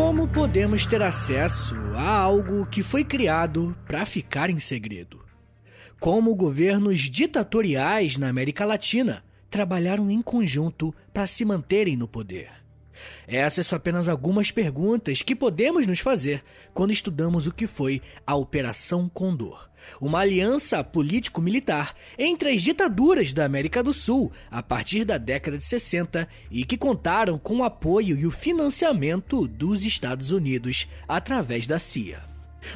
Como podemos ter acesso a algo que foi criado para ficar em segredo? Como governos ditatoriais na América Latina trabalharam em conjunto para se manterem no poder? Essas são apenas algumas perguntas que podemos nos fazer quando estudamos o que foi a Operação Condor, uma aliança político-militar entre as ditaduras da América do Sul a partir da década de 60 e que contaram com o apoio e o financiamento dos Estados Unidos através da CIA.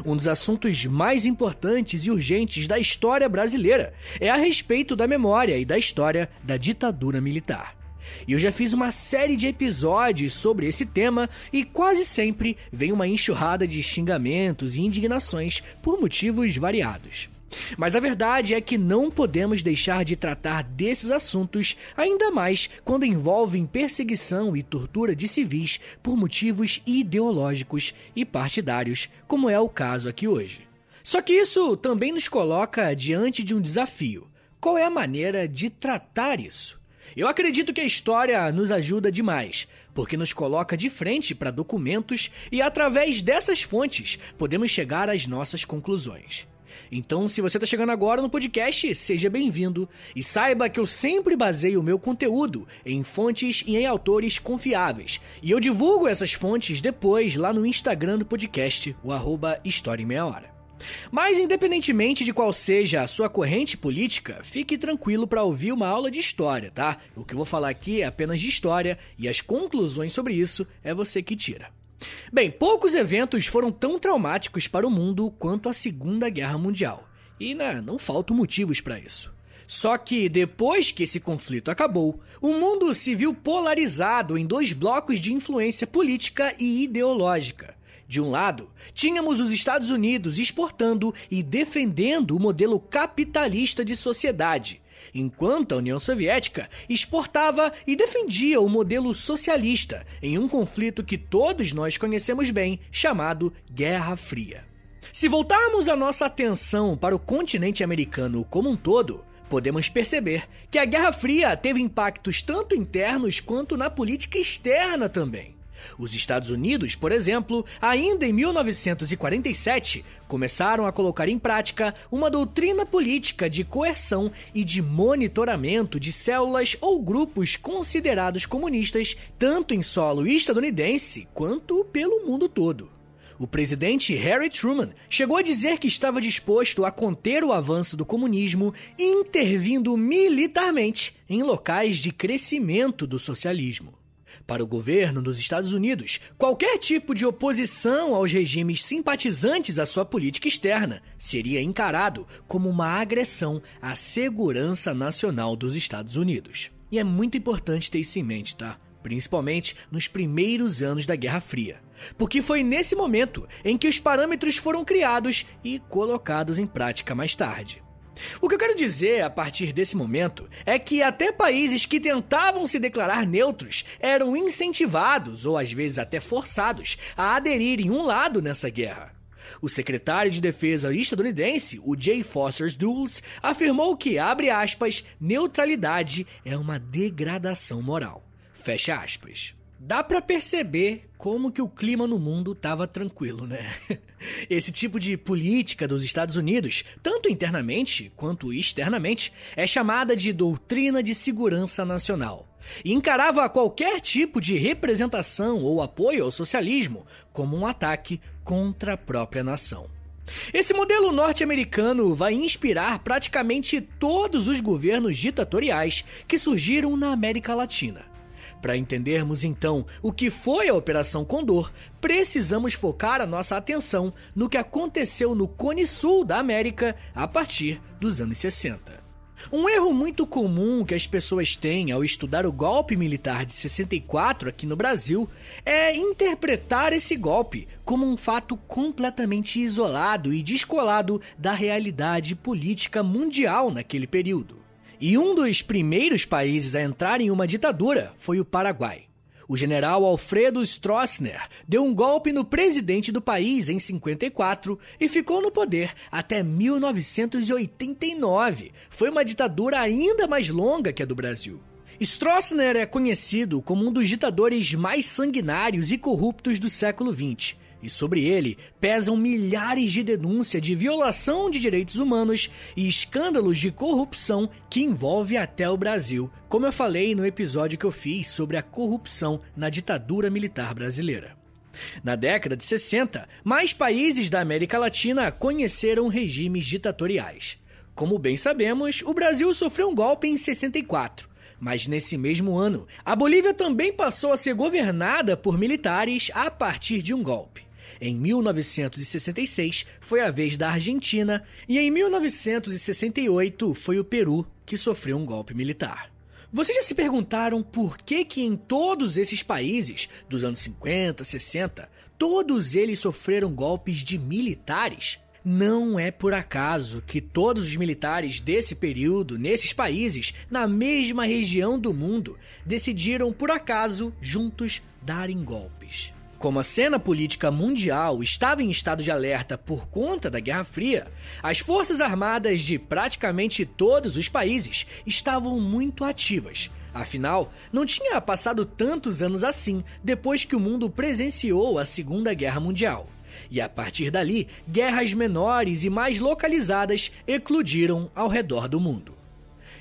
Um dos assuntos mais importantes e urgentes da história brasileira é a respeito da memória e da história da ditadura militar. E eu já fiz uma série de episódios sobre esse tema e quase sempre vem uma enxurrada de xingamentos e indignações por motivos variados. Mas a verdade é que não podemos deixar de tratar desses assuntos, ainda mais quando envolvem perseguição e tortura de civis por motivos ideológicos e partidários, como é o caso aqui hoje. Só que isso também nos coloca diante de um desafio. Qual é a maneira de tratar isso? Eu acredito que a história nos ajuda demais, porque nos coloca de frente para documentos e através dessas fontes podemos chegar às nossas conclusões. Então, se você está chegando agora no podcast, seja bem-vindo e saiba que eu sempre baseio o meu conteúdo em fontes e em autores confiáveis. E eu divulgo essas fontes depois lá no Instagram do podcast, o arroba História em Meia Hora. Mas, independentemente de qual seja a sua corrente política, fique tranquilo para ouvir uma aula de história, tá? O que eu vou falar aqui é apenas de história e as conclusões sobre isso é você que tira. Bem, poucos eventos foram tão traumáticos para o mundo quanto a Segunda Guerra Mundial. E né, não faltam motivos para isso. Só que depois que esse conflito acabou, o mundo se viu polarizado em dois blocos de influência política e ideológica. De um lado, tínhamos os Estados Unidos exportando e defendendo o modelo capitalista de sociedade, enquanto a União Soviética exportava e defendia o modelo socialista em um conflito que todos nós conhecemos bem, chamado Guerra Fria. Se voltarmos a nossa atenção para o continente americano como um todo, podemos perceber que a Guerra Fria teve impactos tanto internos quanto na política externa também. Os Estados Unidos, por exemplo, ainda em 1947, começaram a colocar em prática uma doutrina política de coerção e de monitoramento de células ou grupos considerados comunistas, tanto em solo estadunidense quanto pelo mundo todo. O presidente Harry Truman chegou a dizer que estava disposto a conter o avanço do comunismo, intervindo militarmente em locais de crescimento do socialismo. Para o governo dos Estados Unidos, qualquer tipo de oposição aos regimes simpatizantes à sua política externa seria encarado como uma agressão à segurança nacional dos Estados Unidos. E é muito importante ter isso em mente, tá? Principalmente nos primeiros anos da Guerra Fria. Porque foi nesse momento em que os parâmetros foram criados e colocados em prática mais tarde. O que eu quero dizer a partir desse momento é que até países que tentavam se declarar neutros eram incentivados, ou às vezes até forçados, a aderirem um lado nessa guerra. O secretário de Defesa estadunidense, o J. Foster Dulles, afirmou que, abre aspas, neutralidade é uma degradação moral. Fecha aspas. Dá para perceber como que o clima no mundo estava tranquilo, né? Esse tipo de política dos Estados Unidos, tanto internamente quanto externamente, é chamada de doutrina de segurança nacional. E encarava qualquer tipo de representação ou apoio ao socialismo como um ataque contra a própria nação. Esse modelo norte-americano vai inspirar praticamente todos os governos ditatoriais que surgiram na América Latina. Para entendermos então o que foi a Operação Condor, precisamos focar a nossa atenção no que aconteceu no Cone Sul da América a partir dos anos 60. Um erro muito comum que as pessoas têm ao estudar o golpe militar de 64 aqui no Brasil é interpretar esse golpe como um fato completamente isolado e descolado da realidade política mundial naquele período. E um dos primeiros países a entrar em uma ditadura foi o Paraguai. O general Alfredo Stroessner deu um golpe no presidente do país em 54 e ficou no poder até 1989. Foi uma ditadura ainda mais longa que a do Brasil. Stroessner é conhecido como um dos ditadores mais sanguinários e corruptos do século XX, e sobre ele pesam milhares de denúncias de violação de direitos humanos e escândalos de corrupção que envolve até o Brasil, como eu falei no episódio que eu fiz sobre a corrupção na ditadura militar brasileira. Na década de 60, mais países da América Latina conheceram regimes ditatoriais. Como bem sabemos, o Brasil sofreu um golpe em 64. Mas nesse mesmo ano, a Bolívia também passou a ser governada por militares a partir de um golpe. Em 1966 foi a vez da Argentina e em 1968 foi o Peru que sofreu um golpe militar. Vocês já se perguntaram por que que em todos esses países dos anos 50, 60, todos eles sofreram golpes de militares? Não é por acaso que todos os militares desse período, nesses países, na mesma região do mundo, decidiram por acaso juntos darem golpes. Como a cena política mundial estava em estado de alerta por conta da Guerra Fria, as forças armadas de praticamente todos os países estavam muito ativas. Afinal, não tinha passado tantos anos assim depois que o mundo presenciou a Segunda Guerra Mundial. E a partir dali, guerras menores e mais localizadas eclodiram ao redor do mundo.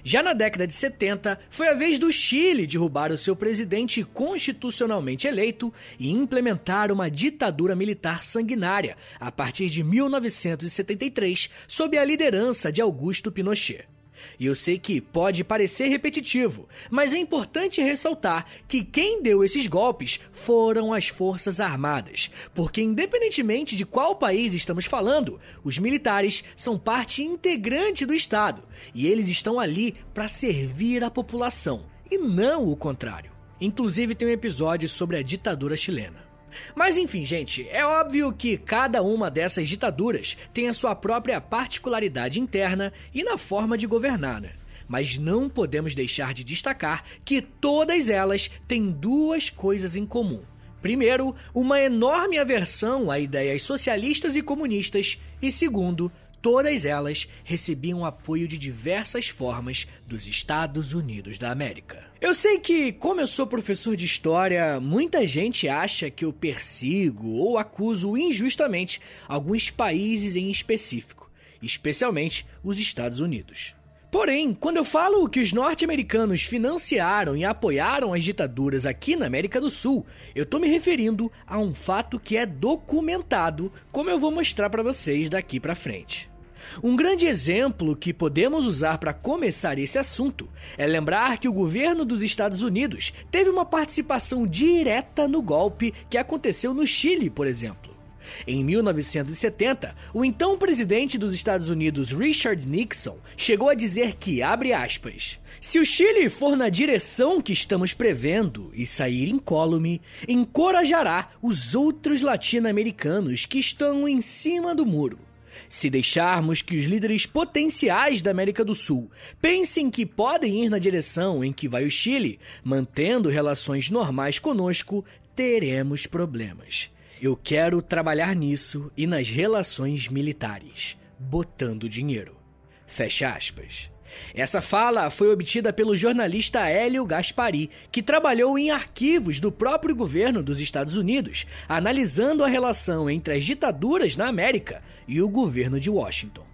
Já na década de 70, foi a vez do Chile derrubar o seu presidente constitucionalmente eleito e implementar uma ditadura militar sanguinária a partir de 1973, sob a liderança de Augusto Pinochet. E eu sei que pode parecer repetitivo, mas é importante ressaltar que quem deu esses golpes foram as Forças Armadas, porque independentemente de qual país estamos falando, os militares são parte integrante do Estado e eles estão ali para servir a população e não o contrário. Inclusive tem um episódio sobre a ditadura chilena. Mas enfim, gente, é óbvio que cada uma dessas ditaduras tem a sua própria particularidade interna e na forma de governar, né? Mas não podemos deixar de destacar que todas elas têm duas coisas em comum. Primeiro, uma enorme aversão a ideias socialistas e comunistas, e segundo, todas elas recebiam apoio de diversas formas dos Estados Unidos da América. Eu sei que, como eu sou professor de história, muita gente acha que eu persigo ou acuso injustamente alguns países em específico, especialmente os Estados Unidos. Porém, quando eu falo que os norte-americanos financiaram e apoiaram as ditaduras aqui na América do Sul, eu estou me referindo a um fato que é documentado, como eu vou mostrar para vocês daqui para frente. Um grande exemplo que podemos usar para começar esse assunto é lembrar que o governo dos Estados Unidos teve uma participação direta no golpe que aconteceu no Chile, por exemplo. Em 1970, o então presidente dos Estados Unidos, Richard Nixon, chegou a dizer que, abre aspas, se o Chile for na direção que estamos prevendo e sair incólume, encorajará os outros latino-americanos que estão em cima do muro se deixarmos que os líderes potenciais da América do Sul pensem que podem ir na direção em que vai o Chile, mantendo relações normais conosco, teremos problemas. Eu quero trabalhar nisso e nas relações militares, botando dinheiro. Fecha aspas. Essa fala foi obtida pelo jornalista Hélio Gaspari, que trabalhou em arquivos do próprio governo dos Estados Unidos, analisando a relação entre as ditaduras na América e o governo de Washington.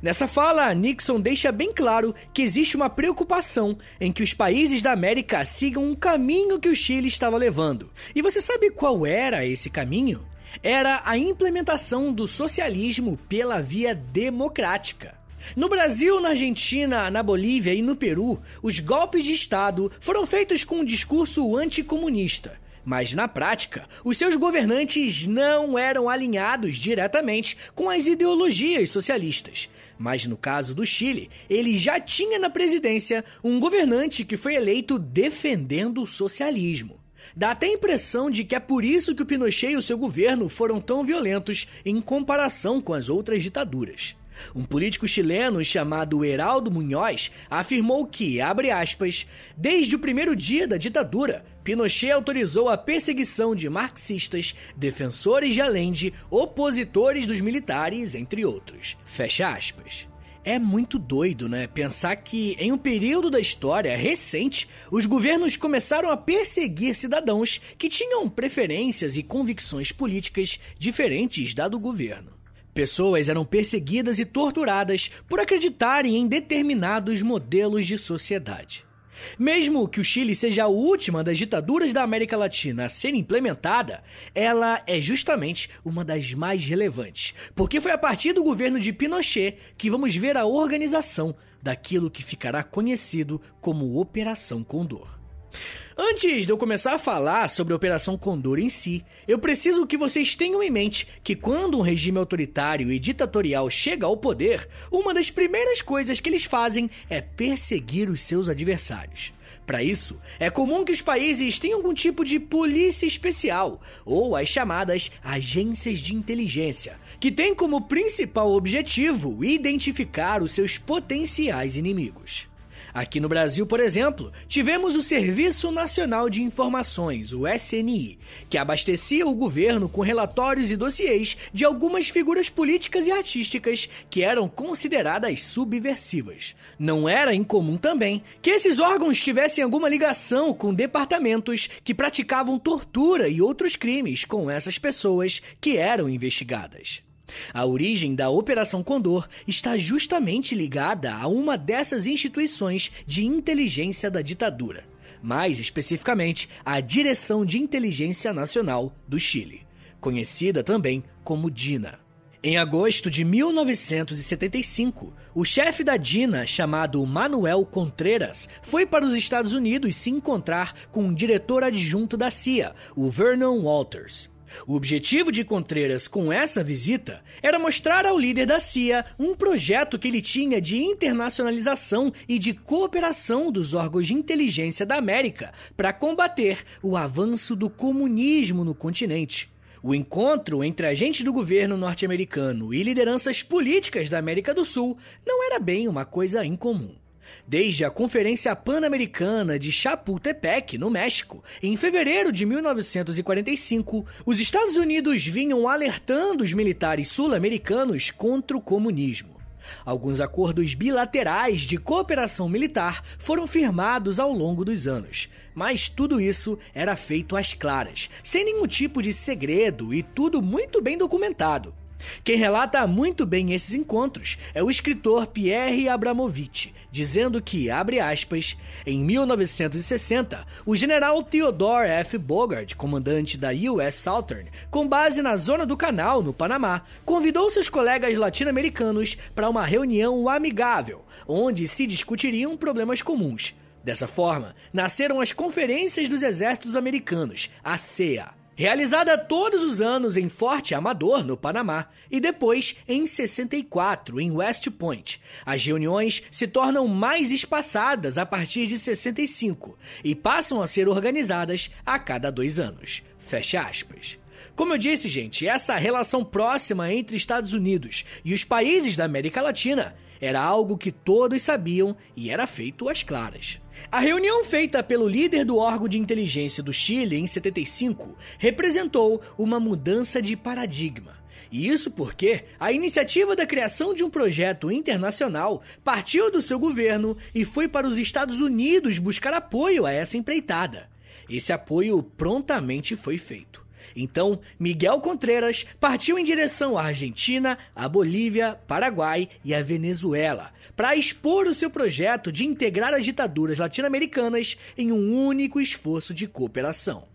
Nessa fala, Nixon deixa bem claro que existe uma preocupação em que os países da América sigam um caminho que o Chile estava levando. E você sabe qual era esse caminho? Era a implementação do socialismo pela via democrática. No Brasil, na Argentina, na Bolívia e no Peru, os golpes de Estado foram feitos com um discurso anticomunista. Mas na prática, os seus governantes não eram alinhados diretamente com as ideologias socialistas. Mas no caso do Chile, ele já tinha na presidência um governante que foi eleito defendendo o socialismo. Dá até a impressão de que é por isso que o Pinochet e o seu governo foram tão violentos em comparação com as outras ditaduras. Um político chileno chamado Heraldo Munhoz afirmou que, abre aspas, desde o primeiro dia da ditadura, Pinochet autorizou a perseguição de marxistas, defensores de Allende, opositores dos militares, entre outros. Fecha aspas. É muito doido, né? Pensar que em um período da história recente, os governos começaram a perseguir cidadãos que tinham preferências e convicções políticas diferentes da do governo. Pessoas eram perseguidas e torturadas por acreditarem em determinados modelos de sociedade. Mesmo que o Chile seja a última das ditaduras da América Latina a ser implementada, ela é justamente uma das mais relevantes, porque foi a partir do governo de Pinochet que vamos ver a organização daquilo que ficará conhecido como Operação Condor. Antes de eu começar a falar sobre a Operação Condor em si, eu preciso que vocês tenham em mente que quando um regime autoritário e ditatorial chega ao poder, uma das primeiras coisas que eles fazem é perseguir os seus adversários. Para isso, é comum que os países tenham algum tipo de polícia especial, ou as chamadas agências de inteligência, que têm como principal objetivo identificar os seus potenciais inimigos. Aqui no Brasil, por exemplo, tivemos o Serviço Nacional de Informações, o SNI, que abastecia o governo com relatórios e dossiês de algumas figuras políticas e artísticas que eram consideradas subversivas. Não era incomum também que esses órgãos tivessem alguma ligação com departamentos que praticavam tortura e outros crimes com essas pessoas que eram investigadas. A origem da Operação Condor está justamente ligada a uma dessas instituições de inteligência da ditadura, mais especificamente a Direção de Inteligência Nacional do Chile, conhecida também como DINA. Em agosto de 1975, o chefe da DINA, chamado Manuel Contreras, foi para os Estados Unidos se encontrar com o diretor adjunto da CIA, o Vernon Walters. O objetivo de Contreras com essa visita era mostrar ao líder da CIA um projeto que ele tinha de internacionalização e de cooperação dos órgãos de inteligência da América para combater o avanço do comunismo no continente. O encontro entre agentes do governo norte-americano e lideranças políticas da América do Sul não era bem uma coisa incomum. Desde a Conferência Pan-Americana de Chapultepec, no México, em fevereiro de 1945, os Estados Unidos vinham alertando os militares sul-americanos contra o comunismo. Alguns acordos bilaterais de cooperação militar foram firmados ao longo dos anos, mas tudo isso era feito às claras, sem nenhum tipo de segredo e tudo muito bem documentado. Quem relata muito bem esses encontros é o escritor Pierre Abramovich, dizendo que, abre aspas, em 1960, o general Theodore F. Bogart, comandante da US Southern, com base na zona do Canal, no Panamá, convidou seus colegas latino-americanos para uma reunião amigável, onde se discutiriam problemas comuns. Dessa forma, nasceram as Conferências dos Exércitos Americanos, a CEA realizada todos os anos em Forte Amador, no Panamá, e depois em 64, em West Point. As reuniões se tornam mais espaçadas a partir de 65 e passam a ser organizadas a cada dois anos. Fecha aspas. Como eu disse, gente, essa relação próxima entre Estados Unidos e os países da América Latina era algo que todos sabiam e era feito às claras. A reunião feita pelo líder do órgão de inteligência do Chile em 75 representou uma mudança de paradigma. E isso porque a iniciativa da criação de um projeto internacional partiu do seu governo e foi para os Estados Unidos buscar apoio a essa empreitada. Esse apoio prontamente foi feito. Então, Miguel Contreras partiu em direção à Argentina, à Bolívia, Paraguai e à Venezuela, para expor o seu projeto de integrar as ditaduras latino-americanas em um único esforço de cooperação.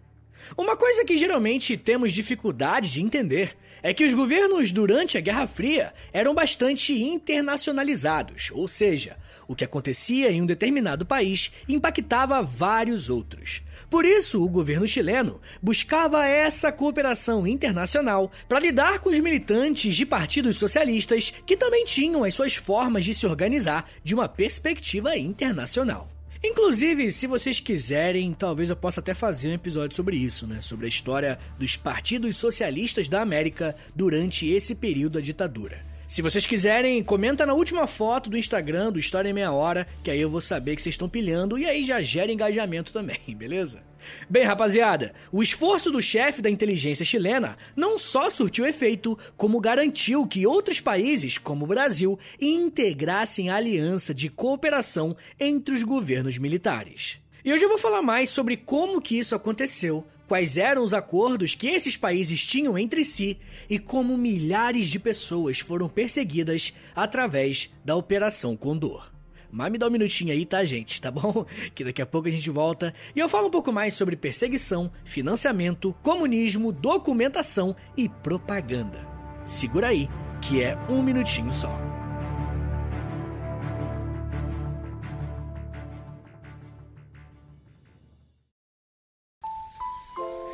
Uma coisa que geralmente temos dificuldade de entender é que os governos durante a Guerra Fria eram bastante internacionalizados, ou seja, o que acontecia em um determinado país impactava vários outros. Por isso, o governo chileno buscava essa cooperação internacional para lidar com os militantes de partidos socialistas que também tinham as suas formas de se organizar de uma perspectiva internacional. Inclusive, se vocês quiserem, talvez eu possa até fazer um episódio sobre isso, né? Sobre a história dos partidos socialistas da América durante esse período da ditadura. Se vocês quiserem, comenta na última foto do Instagram do História em Meia Hora, que aí eu vou saber que vocês estão pilhando e aí já gera engajamento também, beleza? Bem, rapaziada, o esforço do chefe da inteligência chilena não só surtiu efeito, como garantiu que outros países, como o Brasil, integrassem a aliança de cooperação entre os governos militares. E hoje eu vou falar mais sobre como que isso aconteceu, quais eram os acordos que esses países tinham entre si e como milhares de pessoas foram perseguidas através da Operação Condor. Mas me dá um minutinho aí, tá, gente? Tá bom? Que daqui a pouco a gente volta e eu falo um pouco mais sobre perseguição, financiamento, comunismo, documentação e propaganda. Segura aí, que é um minutinho só.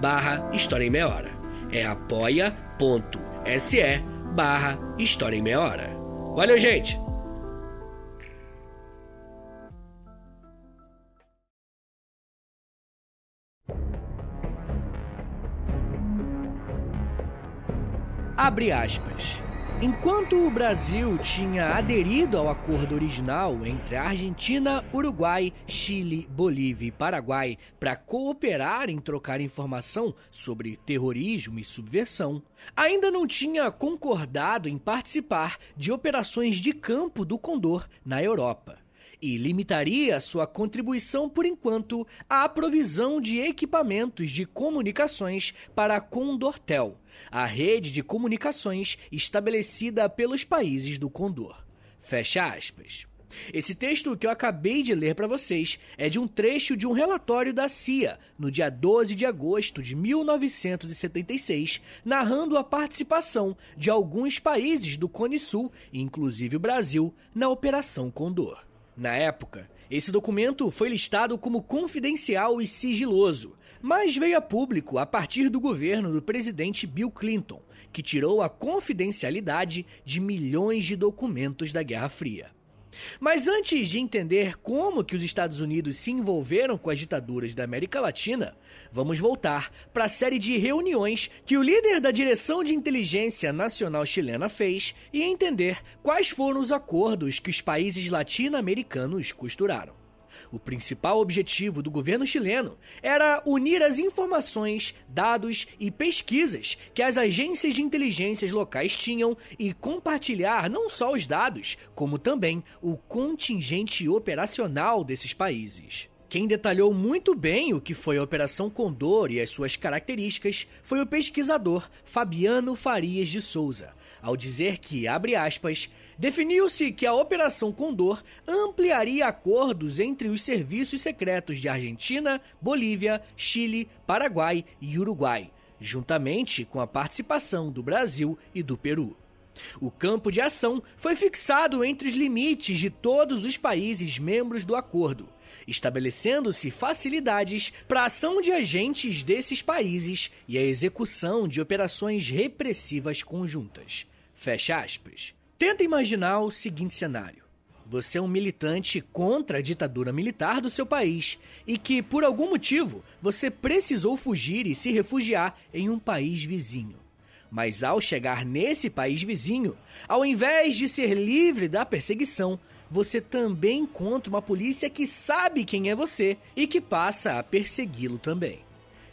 barra História em Meia Hora. É apoia.se barra História em Meia Hora. Valeu, gente! Abre aspas. Enquanto o Brasil tinha aderido ao acordo original entre Argentina, Uruguai, Chile, Bolívia e Paraguai para cooperar em trocar informação sobre terrorismo e subversão, ainda não tinha concordado em participar de operações de campo do Condor na Europa e limitaria sua contribuição por enquanto à provisão de equipamentos de comunicações para a Condortel, a rede de comunicações estabelecida pelos países do Condor. Fecha aspas. Esse texto que eu acabei de ler para vocês é de um trecho de um relatório da CIA, no dia 12 de agosto de 1976, narrando a participação de alguns países do Cone Sul, inclusive o Brasil, na Operação Condor. Na época, esse documento foi listado como confidencial e sigiloso, mas veio a público a partir do governo do presidente Bill Clinton, que tirou a confidencialidade de milhões de documentos da Guerra Fria. Mas antes de entender como que os Estados Unidos se envolveram com as ditaduras da América Latina, vamos voltar para a série de reuniões que o líder da Direção de Inteligência Nacional Chilena fez e entender quais foram os acordos que os países latino-americanos costuraram. O principal objetivo do governo chileno era unir as informações, dados e pesquisas que as agências de inteligências locais tinham e compartilhar não só os dados, como também o contingente operacional desses países. Quem detalhou muito bem o que foi a Operação Condor e as suas características foi o pesquisador Fabiano Farias de Souza, ao dizer que, abre aspas, definiu-se que a Operação Condor ampliaria acordos entre os serviços secretos de Argentina, Bolívia, Chile, Paraguai e Uruguai, juntamente com a participação do Brasil e do Peru. O campo de ação foi fixado entre os limites de todos os países membros do acordo, estabelecendo-se facilidades para a ação de agentes desses países e a execução de operações repressivas conjuntas. Fecha aspas. Tenta imaginar o seguinte cenário. você é um militante contra a ditadura militar do seu país e que, por algum motivo, você precisou fugir e se refugiar em um país vizinho. Mas ao chegar nesse país vizinho, ao invés de ser livre da perseguição, você também encontra uma polícia que sabe quem é você e que passa a persegui-lo também.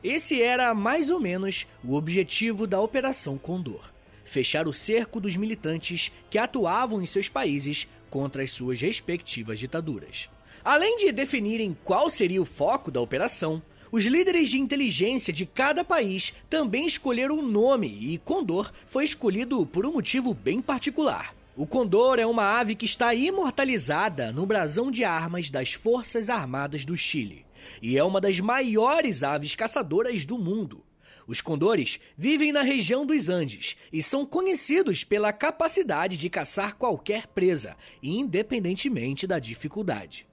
Esse era mais ou menos o objetivo da Operação Condor: fechar o cerco dos militantes que atuavam em seus países contra as suas respectivas ditaduras. Além de definirem qual seria o foco da operação, os líderes de inteligência de cada país também escolheram um nome e Condor foi escolhido por um motivo bem particular. O condor é uma ave que está imortalizada no brasão de armas das Forças Armadas do Chile e é uma das maiores aves caçadoras do mundo. Os condores vivem na região dos Andes e são conhecidos pela capacidade de caçar qualquer presa, independentemente da dificuldade.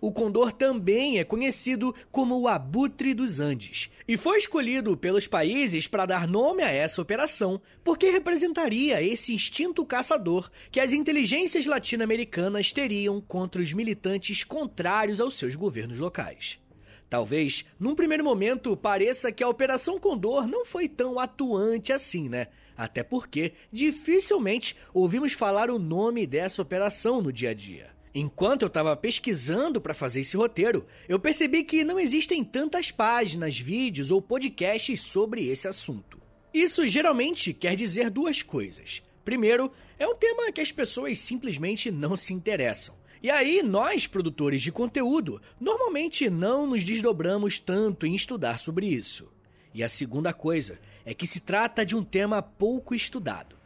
O condor também é conhecido como o abutre dos Andes e foi escolhido pelos países para dar nome a essa operação porque representaria esse instinto caçador que as inteligências latino-americanas teriam contra os militantes contrários aos seus governos locais. Talvez, num primeiro momento, pareça que a Operação Condor não foi tão atuante assim, né? Até porque dificilmente ouvimos falar o nome dessa operação no dia a dia. Enquanto eu estava pesquisando para fazer esse roteiro, eu percebi que não existem tantas páginas, vídeos ou podcasts sobre esse assunto. Isso geralmente quer dizer duas coisas. Primeiro, é um tema que as pessoas simplesmente não se interessam. E aí, nós, produtores de conteúdo, normalmente não nos desdobramos tanto em estudar sobre isso. E a segunda coisa é que se trata de um tema pouco estudado.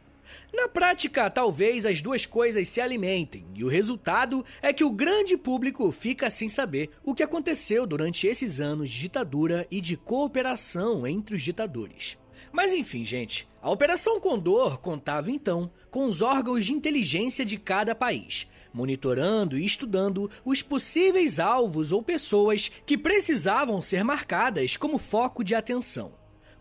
Na prática, talvez as duas coisas se alimentem, e o resultado é que o grande público fica sem saber o que aconteceu durante esses anos de ditadura e de cooperação entre os ditadores. Mas enfim, gente, a Operação Condor contava então com os órgãos de inteligência de cada país, monitorando e estudando os possíveis alvos ou pessoas que precisavam ser marcadas como foco de atenção.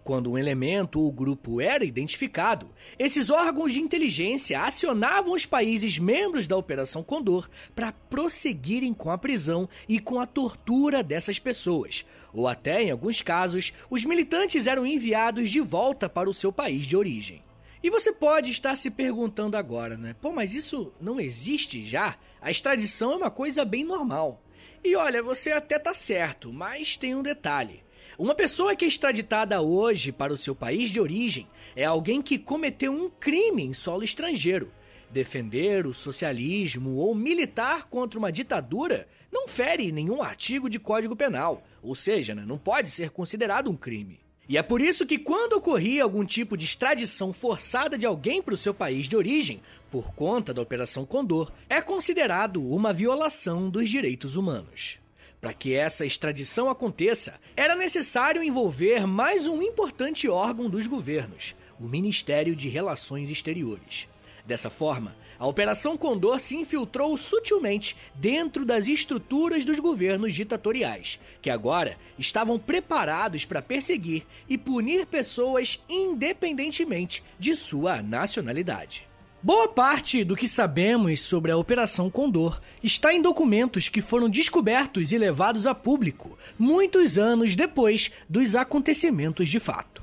Quando um elemento ou grupo era identificado, esses órgãos de inteligência acionavam os países membros da Operação Condor para prosseguirem com a prisão e com a tortura dessas pessoas, ou até, em alguns casos, os militantes eram enviados de volta para o seu país de origem. E você pode estar se perguntando agora, né? Pô, mas isso não existe já? A extradição é uma coisa bem normal. E olha, você até tá certo, mas tem um detalhe. Uma pessoa que é extraditada hoje para o seu país de origem é alguém que cometeu um crime em solo estrangeiro. Defender o socialismo ou militar contra uma ditadura não fere nenhum artigo de Código Penal, ou seja, né, não pode ser considerado um crime. E é por isso que, quando ocorria algum tipo de extradição forçada de alguém para o seu país de origem, por conta da Operação Condor, é considerado uma violação dos direitos humanos. Para que essa extradição aconteça, era necessário envolver mais um importante órgão dos governos, o Ministério de Relações Exteriores. Dessa forma, a Operação Condor se infiltrou sutilmente dentro das estruturas dos governos ditatoriais, que agora estavam preparados para perseguir e punir pessoas independentemente de sua nacionalidade. Boa parte do que sabemos sobre a Operação Condor está em documentos que foram descobertos e levados a público muitos anos depois dos acontecimentos de fato.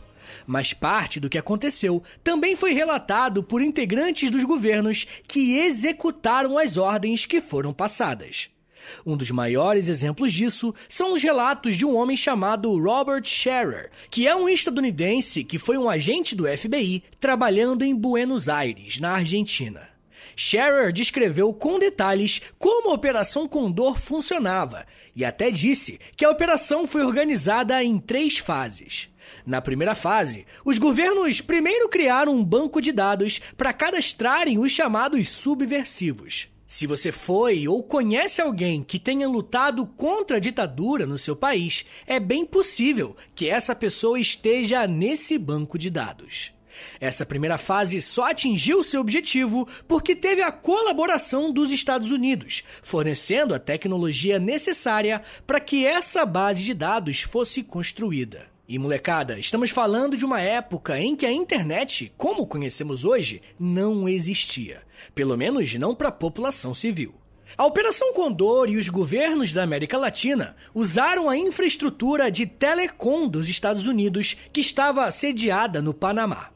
Mas parte do que aconteceu também foi relatado por integrantes dos governos que executaram as ordens que foram passadas. Um dos maiores exemplos disso são os relatos de um homem chamado Robert Scherer, que é um estadunidense que foi um agente do FBI trabalhando em Buenos Aires, na Argentina. Scherer descreveu com detalhes como a Operação Condor funcionava e até disse que a operação foi organizada em três fases. Na primeira fase, os governos primeiro criaram um banco de dados para cadastrarem os chamados subversivos. Se você foi ou conhece alguém que tenha lutado contra a ditadura no seu país, é bem possível que essa pessoa esteja nesse banco de dados. Essa primeira fase só atingiu seu objetivo porque teve a colaboração dos Estados Unidos, fornecendo a tecnologia necessária para que essa base de dados fosse construída. E molecada, estamos falando de uma época em que a internet, como conhecemos hoje, não existia. Pelo menos não para a população civil. A Operação Condor e os governos da América Latina usaram a infraestrutura de telecom dos Estados Unidos que estava sediada no Panamá.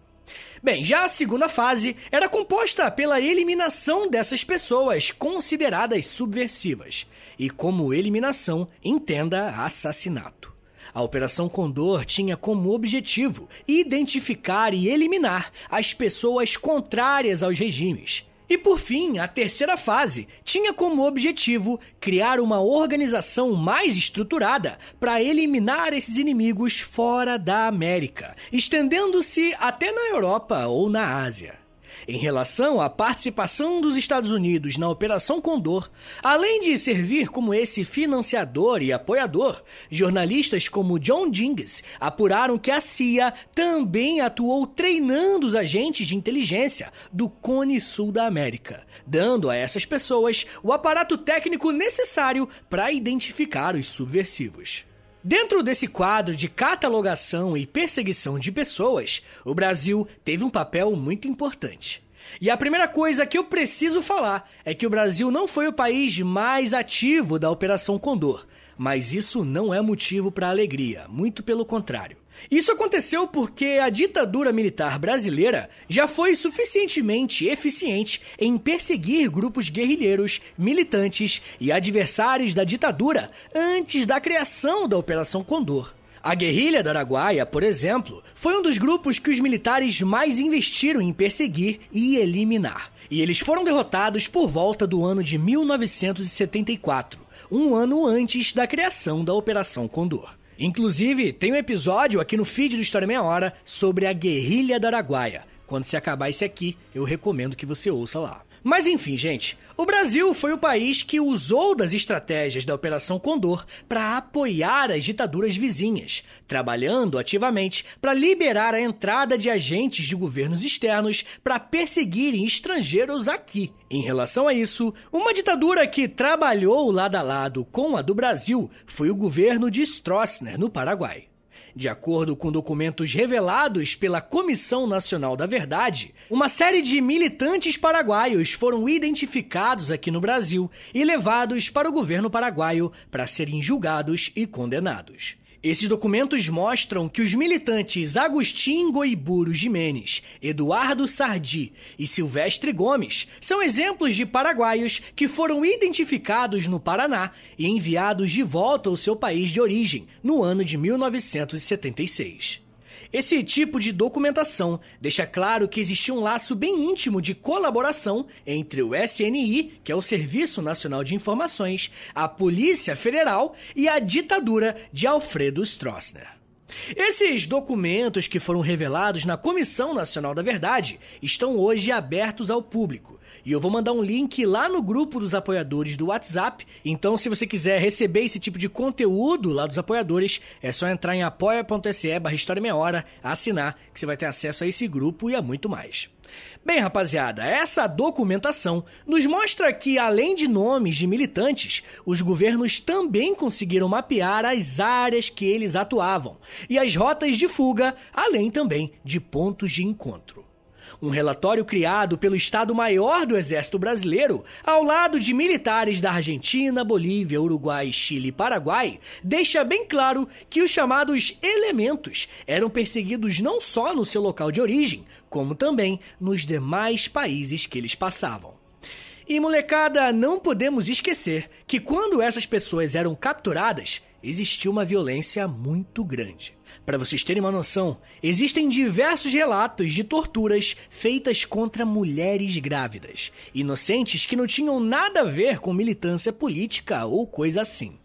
Bem, já a segunda fase era composta pela eliminação dessas pessoas consideradas subversivas. E como eliminação, entenda assassinato. A Operação Condor tinha como objetivo identificar e eliminar as pessoas contrárias aos regimes e por fim, a terceira fase tinha como objetivo criar uma organização mais estruturada para eliminar esses inimigos fora da América, estendendo-se até na Europa ou na Ásia. Em relação à participação dos Estados Unidos na Operação Condor, além de servir como esse financiador e apoiador, jornalistas como John Dinges apuraram que a CIA também atuou treinando os agentes de inteligência do Cone Sul da América, dando a essas pessoas o aparato técnico necessário para identificar os subversivos. Dentro desse quadro de catalogação e perseguição de pessoas, o Brasil teve um papel muito importante. E a primeira coisa que eu preciso falar é que o Brasil não foi o país mais ativo da Operação Condor, mas isso não é motivo para alegria, muito pelo contrário. Isso aconteceu porque a ditadura militar brasileira já foi suficientemente eficiente em perseguir grupos guerrilheiros, militantes e adversários da ditadura antes da criação da Operação Condor. A guerrilha da Araguaia, por exemplo, foi um dos grupos que os militares mais investiram em perseguir e eliminar. E eles foram derrotados por volta do ano de 1974, um ano antes da criação da Operação Condor. Inclusive, tem um episódio aqui no feed do História Meia Hora sobre a guerrilha da Araguaia. Quando se acabar esse aqui, eu recomendo que você ouça lá. Mas enfim, gente, o Brasil foi o país que usou das estratégias da Operação Condor para apoiar as ditaduras vizinhas, trabalhando ativamente para liberar a entrada de agentes de governos externos para perseguirem estrangeiros aqui. Em relação a isso, uma ditadura que trabalhou lado a lado com a do Brasil foi o governo de Stroessner, no Paraguai. De acordo com documentos revelados pela Comissão Nacional da Verdade, uma série de militantes paraguaios foram identificados aqui no Brasil e levados para o governo paraguaio para serem julgados e condenados. Esses documentos mostram que os militantes Agustin Goiburo Jimenez, Eduardo Sardi e Silvestre Gomes são exemplos de paraguaios que foram identificados no Paraná e enviados de volta ao seu país de origem no ano de 1976. Esse tipo de documentação deixa claro que existia um laço bem íntimo de colaboração entre o SNI, que é o Serviço Nacional de Informações, a Polícia Federal e a ditadura de Alfredo Stroessner. Esses documentos que foram revelados na Comissão Nacional da Verdade estão hoje abertos ao público e eu vou mandar um link lá no grupo dos apoiadores do WhatsApp. Então, se você quiser receber esse tipo de conteúdo lá dos apoiadores, é só entrar em apoia.se barra História Meia Hora, assinar, que você vai ter acesso a esse grupo e a muito mais. Bem, rapaziada, essa documentação nos mostra que, além de nomes de militantes, os governos também conseguiram mapear as áreas que eles atuavam e as rotas de fuga, além também de pontos de encontro. Um relatório criado pelo Estado-Maior do Exército Brasileiro, ao lado de militares da Argentina, Bolívia, Uruguai, Chile e Paraguai, deixa bem claro que os chamados elementos eram perseguidos não só no seu local de origem, como também nos demais países que eles passavam. E molecada, não podemos esquecer que quando essas pessoas eram capturadas, existia uma violência muito grande. Para vocês terem uma noção, existem diversos relatos de torturas feitas contra mulheres grávidas, inocentes que não tinham nada a ver com militância política ou coisa assim.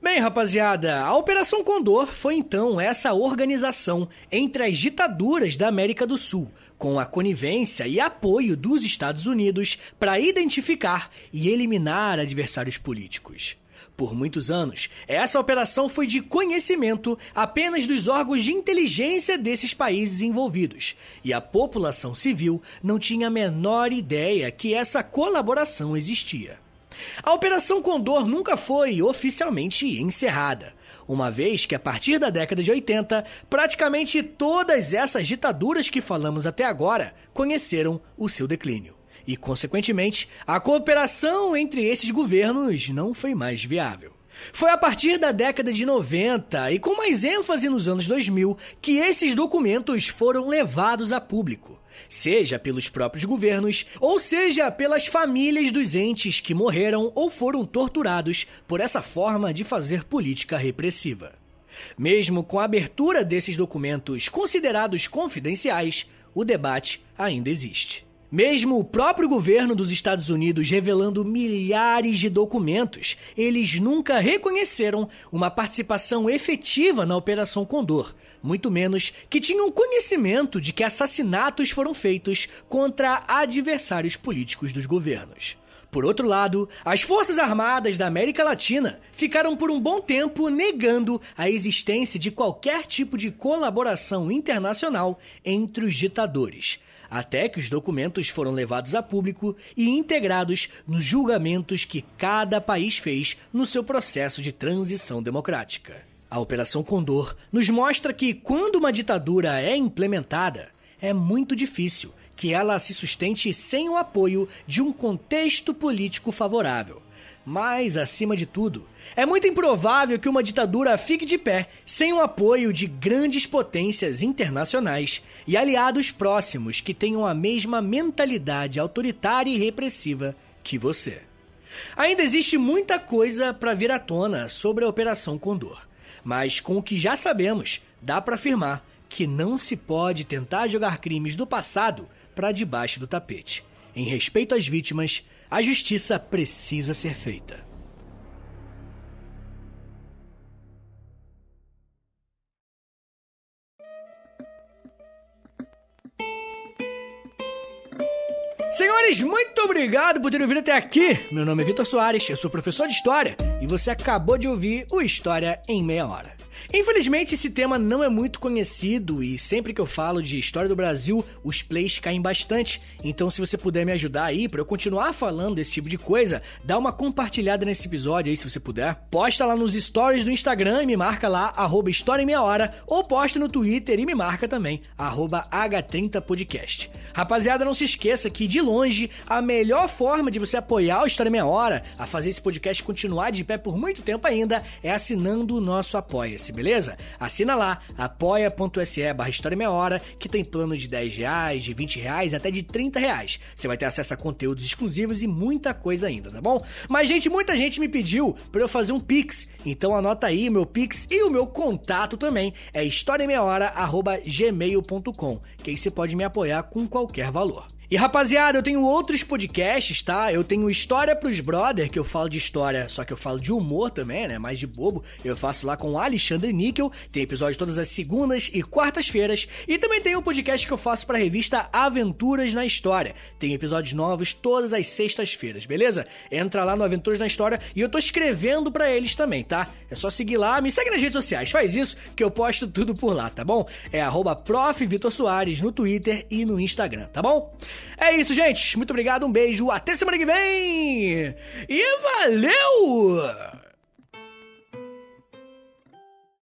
Bem, rapaziada, a Operação Condor foi então essa organização entre as ditaduras da América do Sul, com a conivência e apoio dos Estados Unidos para identificar e eliminar adversários políticos. Por muitos anos, essa operação foi de conhecimento apenas dos órgãos de inteligência desses países envolvidos, e a população civil não tinha a menor ideia que essa colaboração existia. A Operação Condor nunca foi oficialmente encerrada, uma vez que a partir da década de 80, praticamente todas essas ditaduras que falamos até agora conheceram o seu declínio. E, consequentemente, a cooperação entre esses governos não foi mais viável. Foi a partir da década de 90 e com mais ênfase nos anos 2000 que esses documentos foram levados a público, seja pelos próprios governos ou seja pelas famílias dos entes que morreram ou foram torturados por essa forma de fazer política repressiva. Mesmo com a abertura desses documentos considerados confidenciais, o debate ainda existe. Mesmo o próprio governo dos Estados Unidos revelando milhares de documentos, eles nunca reconheceram uma participação efetiva na Operação Condor, muito menos que tinham conhecimento de que assassinatos foram feitos contra adversários políticos dos governos. Por outro lado, as Forças Armadas da América Latina ficaram por um bom tempo negando a existência de qualquer tipo de colaboração internacional entre os ditadores até que os documentos foram levados a público e integrados nos julgamentos que cada país fez no seu processo de transição democrática. A Operação Condor nos mostra que, quando uma ditadura é implementada, é muito difícil que ela se sustente sem o apoio de um contexto político favorável. Mas, acima de tudo, é muito improvável que uma ditadura fique de pé sem o apoio de grandes potências internacionais e aliados próximos que tenham a mesma mentalidade autoritária e repressiva que você. Ainda existe muita coisa para vir à tona sobre a Operação Condor, mas com o que já sabemos, dá para afirmar que não se pode tentar jogar crimes do passado para debaixo do tapete. Em respeito às vítimas, a justiça precisa ser feita. Senhores, muito obrigado por terem vindo até aqui. Meu nome é Vitor Soares, eu sou professor de História e você acabou de ouvir o História em Meia Hora. Infelizmente, esse tema não é muito conhecido e sempre que eu falo de história do Brasil, os plays caem bastante. Então, se você puder me ajudar aí para eu continuar falando desse tipo de coisa, dá uma compartilhada nesse episódio aí se você puder. Posta lá nos stories do Instagram e me marca lá, arroba História em Meia Hora, ou posta no Twitter e me marca também, arroba H30podcast. Rapaziada, não se esqueça que, de longe, a melhor forma de você apoiar o História em Meia Hora, a fazer esse podcast continuar de pé por muito tempo ainda, é assinando o nosso Apoia-se, beleza? Assina lá, apoia.se barra História Meia Hora, que tem plano de 10 reais, de 20 reais, até de 30 reais. Você vai ter acesso a conteúdos exclusivos e muita coisa ainda, tá bom? Mas, gente, muita gente me pediu para eu fazer um Pix, então anota aí meu Pix e o meu contato também, é historiameiahora.gmail.com, que aí você pode me apoiar com qualquer valor. E rapaziada, eu tenho outros podcasts, tá? Eu tenho História pros Brother, que eu falo de história, só que eu falo de humor também, né? Mais de bobo. Eu faço lá com Alexandre Níquel. Tem episódio todas as segundas e quartas-feiras. E também tem o um podcast que eu faço pra revista Aventuras na História. Tem episódios novos todas as sextas-feiras, beleza? Entra lá no Aventuras na História e eu tô escrevendo para eles também, tá? É só seguir lá, me segue nas redes sociais, faz isso que eu posto tudo por lá, tá bom? É arroba no Twitter e no Instagram, tá bom? É isso, gente. Muito obrigado, um beijo, até semana que vem! E valeu!